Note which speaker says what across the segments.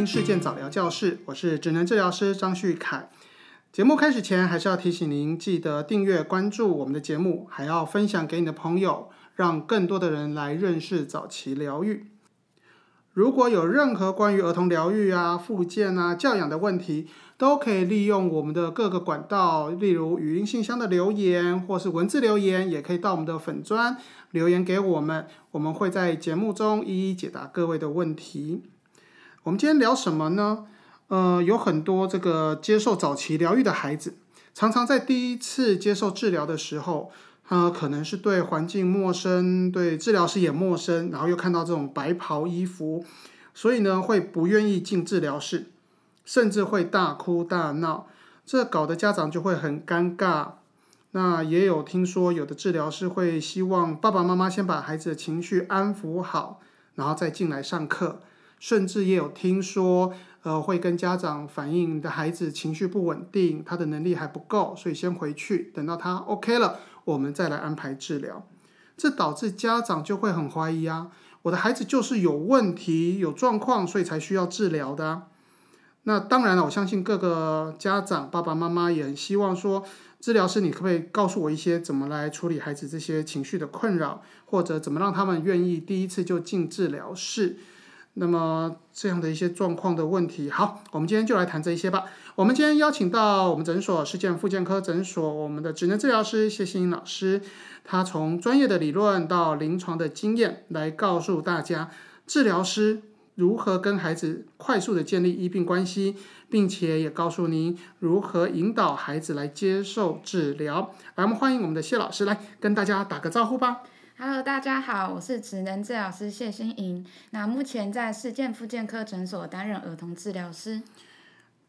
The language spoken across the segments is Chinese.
Speaker 1: 听事件早疗教室，我是职能治疗师张旭凯。节目开始前，还是要提醒您记得订阅关注我们的节目，还要分享给你的朋友，让更多的人来认识早期疗愈。如果有任何关于儿童疗愈啊、复健啊、教养的问题，都可以利用我们的各个管道，例如语音信箱的留言，或是文字留言，也可以到我们的粉砖留言给我们，我们会在节目中一一解答各位的问题。我们今天聊什么呢？呃，有很多这个接受早期疗愈的孩子，常常在第一次接受治疗的时候，呃，可能是对环境陌生，对治疗师也陌生，然后又看到这种白袍衣服，所以呢，会不愿意进治疗室，甚至会大哭大闹，这搞得家长就会很尴尬。那也有听说，有的治疗师会希望爸爸妈妈先把孩子的情绪安抚好，然后再进来上课。甚至也有听说，呃，会跟家长反映你的孩子情绪不稳定，他的能力还不够，所以先回去，等到他 OK 了，我们再来安排治疗。这导致家长就会很怀疑啊，我的孩子就是有问题、有状况，所以才需要治疗的。那当然了，我相信各个家长爸爸妈妈也很希望说，治疗师你可不可以告诉我一些怎么来处理孩子这些情绪的困扰，或者怎么让他们愿意第一次就进治疗室？那么这样的一些状况的问题，好，我们今天就来谈这一些吧。我们今天邀请到我们诊所实践复健科诊所我们的职能治疗师谢欣老师，他从专业的理论到临床的经验，来告诉大家治疗师如何跟孩子快速的建立医病关系，并且也告诉您如何引导孩子来接受治疗。来，我们欢迎我们的谢老师来跟大家打个招呼吧。
Speaker 2: Hello，大家好，我是职能治疗师谢欣莹。那目前在市健复健科诊所担任儿童治疗师。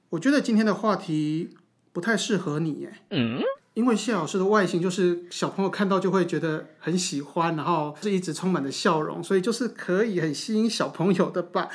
Speaker 1: 我觉得今天的话题不太适合你耶，嗯，因为谢老师的外形就是小朋友看到就会觉得很喜欢，然后是一直充满着笑容，所以就是可以很吸引小朋友的吧。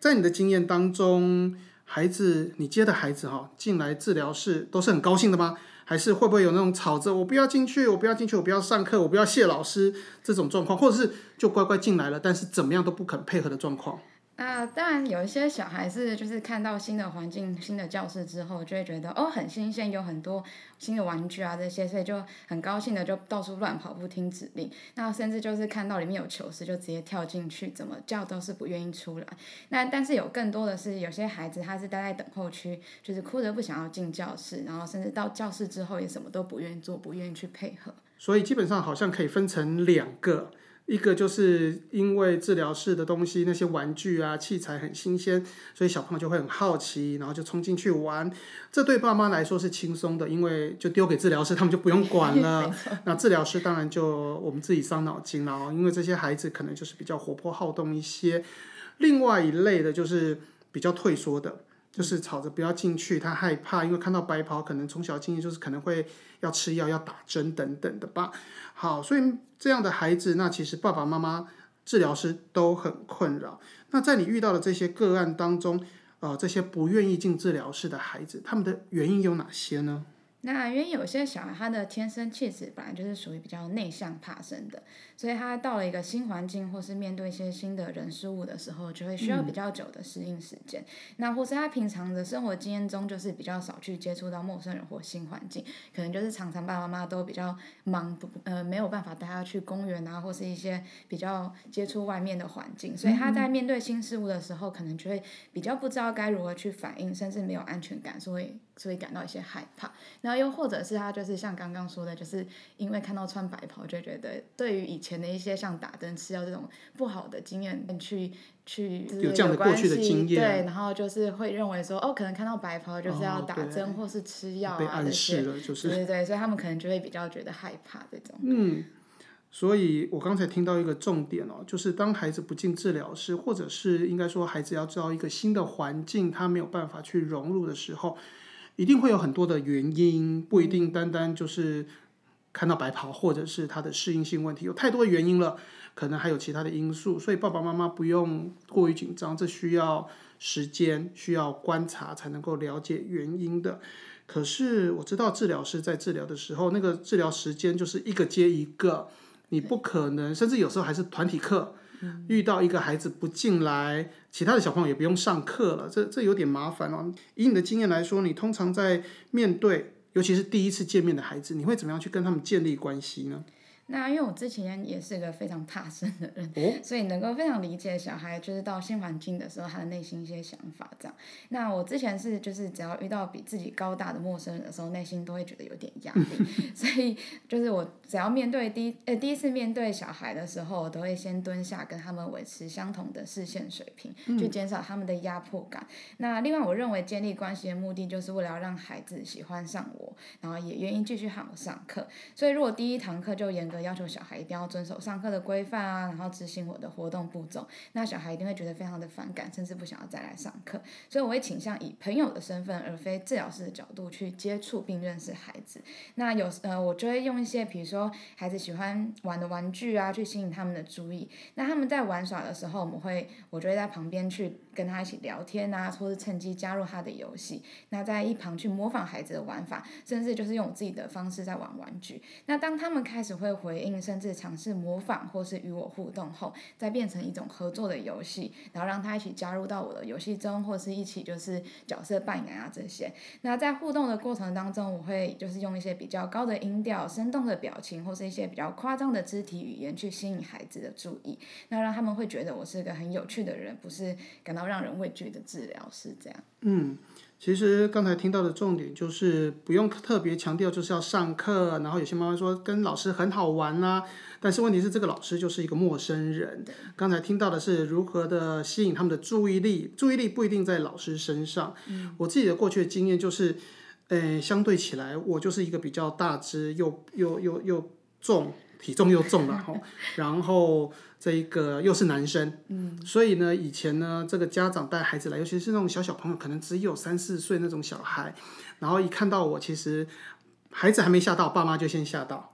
Speaker 1: 在你的经验当中，孩子你接的孩子哈进来治疗室都是很高兴的吗？还是会不会有那种吵着我不要进去，我不要进去，我不要上课，我不要谢老师这种状况，或者是就乖乖进来了，但是怎么样都不肯配合的状况？
Speaker 2: 啊，当然有一些小孩是就是看到新的环境、新的教室之后，就会觉得哦很新鲜，有很多新的玩具啊这些，所以就很高兴的就到处乱跑，不听指令。那甚至就是看到里面有球室，就直接跳进去，怎么叫都是不愿意出来。那但是有更多的是有些孩子他是待在等候区，就是哭着不想要进教室，然后甚至到教室之后也什么都不愿意做，不愿意去配合。
Speaker 1: 所以基本上好像可以分成两个。一个就是因为治疗室的东西那些玩具啊器材很新鲜，所以小朋友就会很好奇，然后就冲进去玩。这对爸妈来说是轻松的，因为就丢给治疗师，他们就不用管了。那治疗师当然就我们自己伤脑筋了，因为这些孩子可能就是比较活泼好动一些。另外一类的就是比较退缩的。就是吵着不要进去，他害怕，因为看到白袍，可能从小经验就是可能会要吃药、要打针等等的吧。好，所以这样的孩子，那其实爸爸妈妈、治疗师都很困扰。那在你遇到的这些个案当中，呃，这些不愿意进治疗室的孩子，他们的原因有哪些呢？
Speaker 2: 那因为有些小孩他的天生气质本来就是属于比较内向怕生的，所以他到了一个新环境或是面对一些新的人事物的时候，就会需要比较久的适应时间。那或是他平常的生活经验中就是比较少去接触到陌生人或新环境，可能就是常常爸爸妈妈都比较忙，不呃没有办法带他去公园啊，或是一些比较接触外面的环境，所以他在面对新事物的时候，可能就会比较不知道该如何去反应，甚至没有安全感，所以所以感到一些害怕。那又或者是他就是像刚刚说的，就是因为看到穿白袍，就觉得对于以前的一些像打针吃药这种不好的经验去去
Speaker 1: 有这样的过去的经验，
Speaker 2: 对，然后就是会认为说哦，可能看到白袍就是要打针或是吃药啊这些，对对对，所以他们可能就会比较觉得害怕这种。
Speaker 1: 嗯，所以我刚才听到一个重点哦，就是当孩子不进治疗室，或者是应该说孩子要知道一个新的环境，他没有办法去融入的时候。一定会有很多的原因，不一定单单就是看到白袍，或者是他的适应性问题，有太多的原因了，可能还有其他的因素，所以爸爸妈妈不用过于紧张，这需要时间，需要观察才能够了解原因的。可是我知道治疗师在治疗的时候，那个治疗时间就是一个接一个，你不可能，甚至有时候还是团体课，遇到一个孩子不进来，其他的小朋友也不用上课了，这这有点麻烦哦。以你的经验来说，你通常在面对，尤其是第一次见面的孩子，你会怎么样去跟他们建立关系呢？
Speaker 2: 那因为我之前也是个非常怕生的人，
Speaker 1: 哦
Speaker 2: 所以能够非常理解小孩就是到新环境的时候他的内心一些想法这样。那我之前是就是只要遇到比自己高大的陌生人的时候，内心都会觉得有点压力，所以就是我只要面对第一呃第一次面对小孩的时候，我都会先蹲下跟他们维持相同的视线水平，去减少他们的压迫感。那另外我认为建立关系的目的就是为了要让孩子喜欢上我，然后也愿意继续喊我上课。所以如果第一堂课就严格要求小孩一定要遵守上课的规范啊，然后执行我的活动步骤，那小孩一定会觉得非常的反感，甚至不想要再来上课。所以我会倾向以朋友的身份，而非治疗师的角度去接触并认识孩子。那有呃，我就会用一些比如说孩子喜欢玩的玩具啊，去吸引他们的注意。那他们在玩耍的时候，我们会我就会在旁边去跟他一起聊天啊，或是趁机加入他的游戏。那在一旁去模仿孩子的玩法，甚至就是用我自己的方式在玩玩具。那当他们开始会回应，甚至尝试模仿或是与我互动后，再变成一种合作的游戏，然后让他一起加入到我的游戏中，或是一起就是角色扮演啊这些。那在互动的过程当中，我会就是用一些比较高的音调、生动的表情，或是一些比较夸张的肢体语言去吸引孩子的注意，那让他们会觉得我是一个很有趣的人，不是感到让人畏惧的治疗是这样。
Speaker 1: 嗯，其实刚才听到的重点就是不用特别强调就是要上课，然后有些妈妈说跟老师很好玩啦、但是问题是这个老师就是一个陌生人。刚才听到的是如何的吸引他们的注意力，注意力不一定在老师身上。我自己的过去的经验就是，呃，相对起来我就是一个比较大只又又又又重。体重又重了 哈，然后这一个又是男生，嗯，所以呢，以前呢，这个家长带孩子来，尤其是那种小小朋友，可能只有三四岁那种小孩，然后一看到我，其实孩子还没吓到，爸妈就先吓到，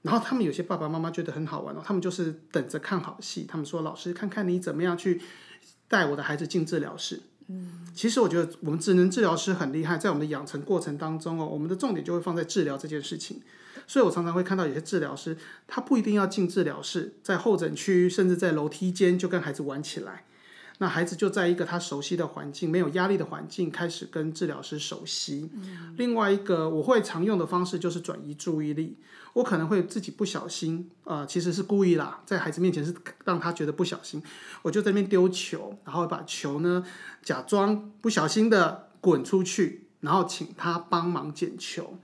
Speaker 1: 然后他们有些爸爸妈妈觉得很好玩哦，他们就是等着看好戏，他们说老师看看你怎么样去带我的孩子进治疗室。嗯，其实我觉得我们职能治疗师很厉害，在我们的养成过程当中哦，我们的重点就会放在治疗这件事情。所以我常常会看到有些治疗师，他不一定要进治疗室，在候诊区甚至在楼梯间就跟孩子玩起来。那孩子就在一个他熟悉的环境、没有压力的环境，开始跟治疗师熟悉。另外一个我会常用的方式就是转移注意力。我可能会自己不小心，呃，其实是故意啦，在孩子面前是让他觉得不小心，我就在那边丢球，然后把球呢假装不小心的滚出去，然后请他帮忙捡球。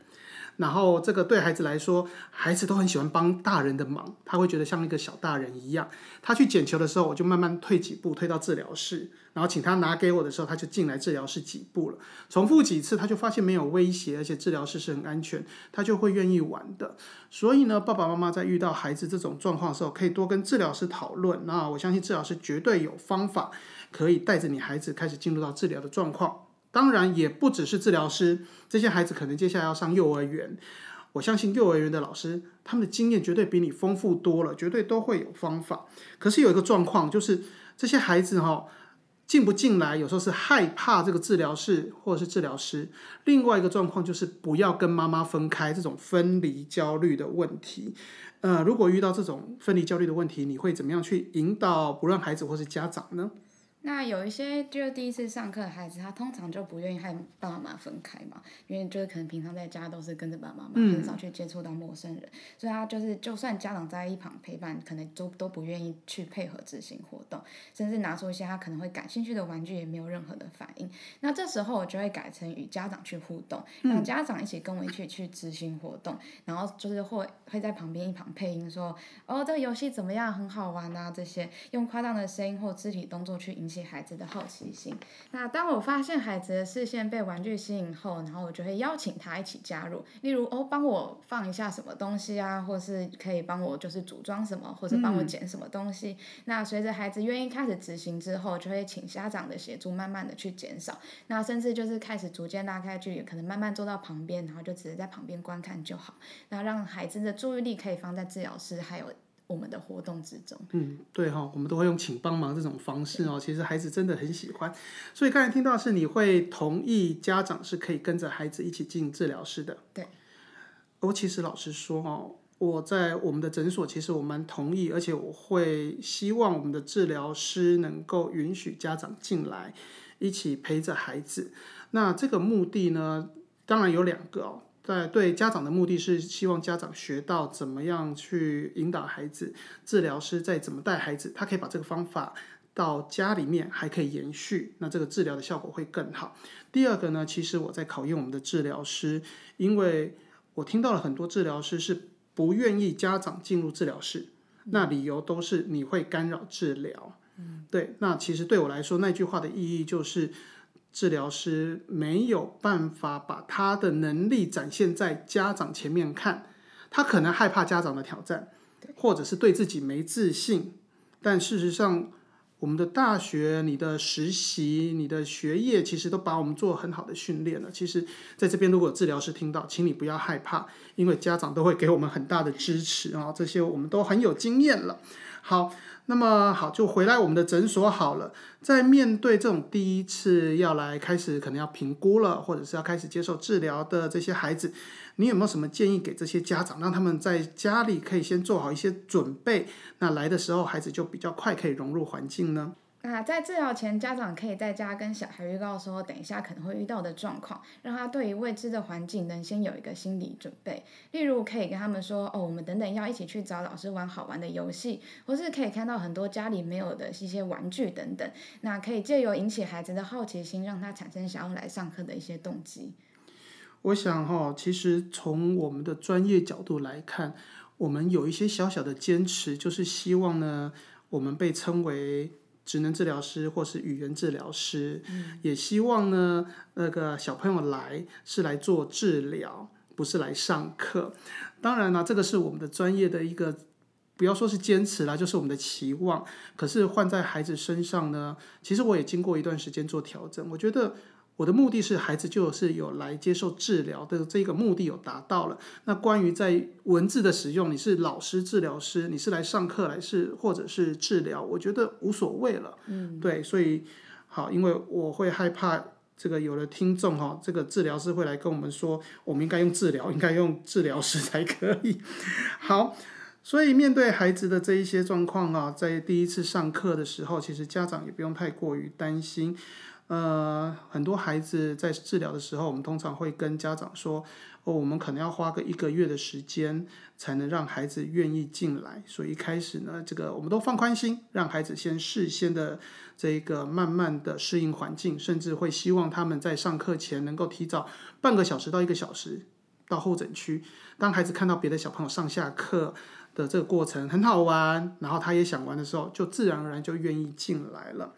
Speaker 1: 然后这个对孩子来说，孩子都很喜欢帮大人的忙，他会觉得像一个小大人一样。他去捡球的时候，我就慢慢退几步，退到治疗室，然后请他拿给我的时候，他就进来治疗室几步了。重复几次，他就发现没有威胁，而且治疗室是很安全，他就会愿意玩的。所以呢，爸爸妈妈在遇到孩子这种状况的时候，可以多跟治疗师讨论。那我相信治疗师绝对有方法，可以带着你孩子开始进入到治疗的状况。当然，也不只是治疗师，这些孩子可能接下来要上幼儿园。我相信幼儿园的老师，他们的经验绝对比你丰富多了，绝对都会有方法。可是有一个状况，就是这些孩子哈、进不进来，有时候是害怕这个治疗室或者是治疗师。另外一个状况就是不要跟妈妈分开，这种分离焦虑的问题。呃，如果遇到这种分离焦虑的问题，你会怎么样去引导不让孩子或是家长呢？
Speaker 2: 那有一些就是第一次上课的孩子，他通常就不愿意和爸爸妈妈分开嘛，因为就是可能平常在家都是跟着爸爸妈妈，很少去接触到陌生人，所以他就是就算家长在一旁陪伴，可能都都不愿意去配合执行活动，甚至拿出一些他可能会感兴趣的玩具，也没有任何的反应。那这时候我就会改成与家长去互动，让家长一起跟我一起去执行活动，然后就是会会在旁边一旁配音说，哦，这个游戏怎么样，很好玩啊，这些用夸张的声音或肢体动作去引起孩子的好奇心。那当我发现孩子的视线被玩具吸引后，然后我就会邀请他一起加入，例如哦，帮我放一下什么东西啊，或是可以帮我就是组装什么，或者帮我捡什么东西。那随着孩子愿意开始执行之后，就会请家长的协助，慢慢的去减少。那甚至就是开始逐渐拉开距离，可能慢慢坐到旁边，然后就只是在旁边观看就好。那让孩子的注意力可以放在治疗师还有我们的活动之中。
Speaker 1: 嗯，对哈、我们都会用请帮忙这种方式哦。其实孩子真的很喜欢，所以刚才听到是你会同意家长是可以跟着孩子一起进治疗室的。
Speaker 2: 对。
Speaker 1: 我其实老实说哦，我在我们的诊所，其实我蛮同意，而且我会希望我们的治疗师能够允许家长进来，一起陪着孩子。那这个目的呢，当然有两个哦。在对家长的目的是希望家长学到怎么样去引导孩子，治疗师再怎么带孩子，他可以把这个方法到家里面还可以延续，那这个治疗的效果会更好。第二个呢，其实我在考验我们的治疗师，因为我听到了很多治疗师是。不愿意家长进入治疗室，那理由都是你会干扰治疗。嗯，对。那其实对我来说，那句话的意义就是，治疗师没有办法把他的能力展现在家长前面看，他可能害怕家长的挑战，或者是对自己没自信，但事实上。我们的大学、你的实习、你的学业，其实都把我们做很好的训练了。其实，在这边如果治疗师听到，请你不要害怕，因为家长都会给我们很大的支持啊。这些我们都很有经验了。好。那么好，就回来我们的诊所好了。在面对这种第一次要来开始可能要评估了，或者是要开始接受治疗的这些孩子，你有没有什么建议给这些家长，让他们在家里可以先做好一些准备，那来的时候孩子就比较快可以融入环境呢？
Speaker 2: 那在治疗前，家长可以在家跟小孩预告说，等一下可能会遇到的状况，让他对于未知的环境能先有一个心理准备。例如，可以跟他们说，哦，我们等等要一起去找老师玩好玩的游戏，或是可以看到很多家里没有的一些玩具等等。那可以借由引起孩子的好奇心，让他产生想要来上课的一些动机。
Speaker 1: 我想哈，其实从我们的专业角度来看，我们有一些小小的坚持，就是希望呢，我们被称为。职能治疗师或是语言治疗师，也希望呢，那个小朋友来是来做治疗，不是来上课。当然了，这个是我们的专业的一个，不要说是坚持啦，就是我们的期望。可是换在孩子身上呢，其实我也经过一段时间做调整，我觉得。我的目的是孩子就是有来接受治疗的这个目的有达到了。那关于在文字的使用，你是老师、治疗师，你是来上课来是或者是治疗，我觉得无所谓了。嗯，对，所以好，因为我会害怕这个有的听众哈，这个治疗师会来跟我们说，我们应该用治疗，应该用治疗师才可以。好，所以面对孩子的这一些状况啊，在第一次上课的时候，其实家长也不用太过于担心。呃，很多孩子在治疗的时候，我们通常会跟家长说，哦，我们可能要花个一个月的时间，才能让孩子愿意进来。所以一开始呢，这个我们都放宽心，让孩子先事先的这个慢慢的适应环境，甚至会希望他们在上课前能够提早半个小时到一个小时到候诊区。当孩子看到别的小朋友上下课的这个过程很好玩，然后他也想玩的时候，就自然而然就愿意进来了。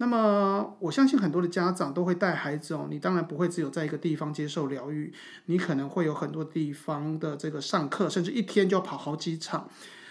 Speaker 1: 那么我相信很多的家长都会带孩子哦，你当然不会只有在一个地方接受疗愈，你可能会有很多地方的这个上课，甚至一天就要跑好几场，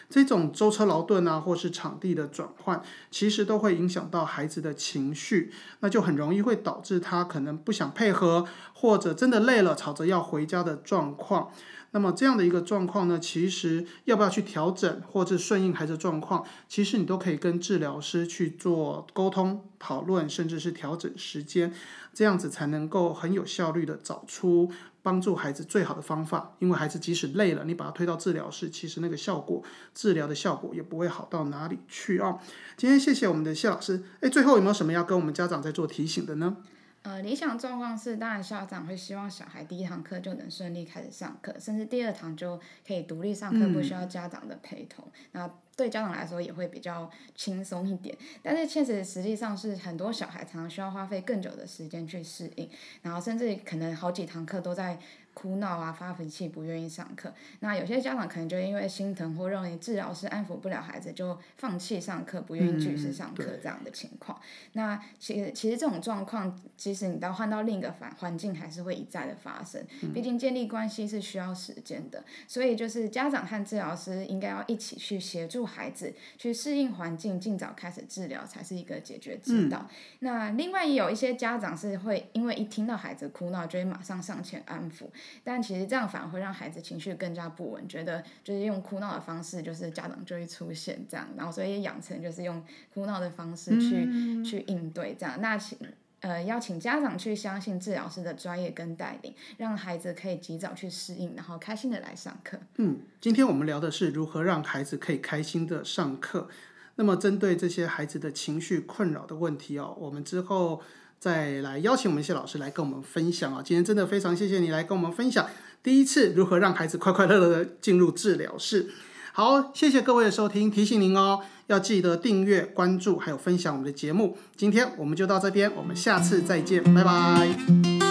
Speaker 1: 这种舟车劳顿啊，或是场地的转换，其实都会影响到孩子的情绪，那就很容易会导致他可能不想配合，或者真的累了吵着要回家的状况。那么这样的一个状况呢，其实要不要去调整，或者顺应孩子状况，其实你都可以跟治疗师去做沟通、讨论，甚至是调整时间，这样子才能够很有效率的找出帮助孩子最好的方法。因为孩子即使累了，你把他推到治疗室，其实那个效果，治疗的效果也不会好到哪里去啊。今天谢谢我们的谢老师，哎，最后有没有什么要跟我们家长在做提醒的呢？
Speaker 2: 呃，理想状况是，当然校长会希望小孩第一堂课就能顺利开始上课，甚至第二堂就可以独立上课，不需要家长的陪同。那对家长来说也会比较轻松一点。但是确实实际上是很多小孩常常需要花费更久的时间去适应，然后甚至可能好几堂课都在。哭闹啊，发脾气，不愿意上课。那有些家长可能就因为心疼或认为治疗师安抚不了孩子，就放弃上课，不愿意继续上课这样的情况。那其实其实这种状况，即使你到换到另一个环环境，还是会一再的发生。毕竟建立关系是需要时间的，所以就是家长和治疗师应该要一起去协助孩子去适应环境，尽早开始治疗才是一个解决之道。那另外也有一些家长是会因为一听到孩子哭闹，就会马上上前安抚。但其实这样反而会让孩子情绪更加不稳，觉得就是用哭闹的方式，就是家长就会出现这样，然后所以养成就是用哭闹的方式去去应对这样。那请呃，邀请家长去相信治疗师的专业跟带领，让孩子可以及早去适应，然后开心的来上课。
Speaker 1: 嗯，今天我们聊的是如何让孩子可以开心的上课。那么，针对这些孩子的情绪困扰的问题哦，我们之后再来邀请我们一些老师来跟我们分享啊。今天真的非常谢谢你来跟我们分享第一次如何让孩子快快乐乐的进入治疗室。好，谢谢各位的收听，提醒您哦，要记得订阅、关注还有分享我们的节目。今天我们就到这边，我们下次再见，拜拜。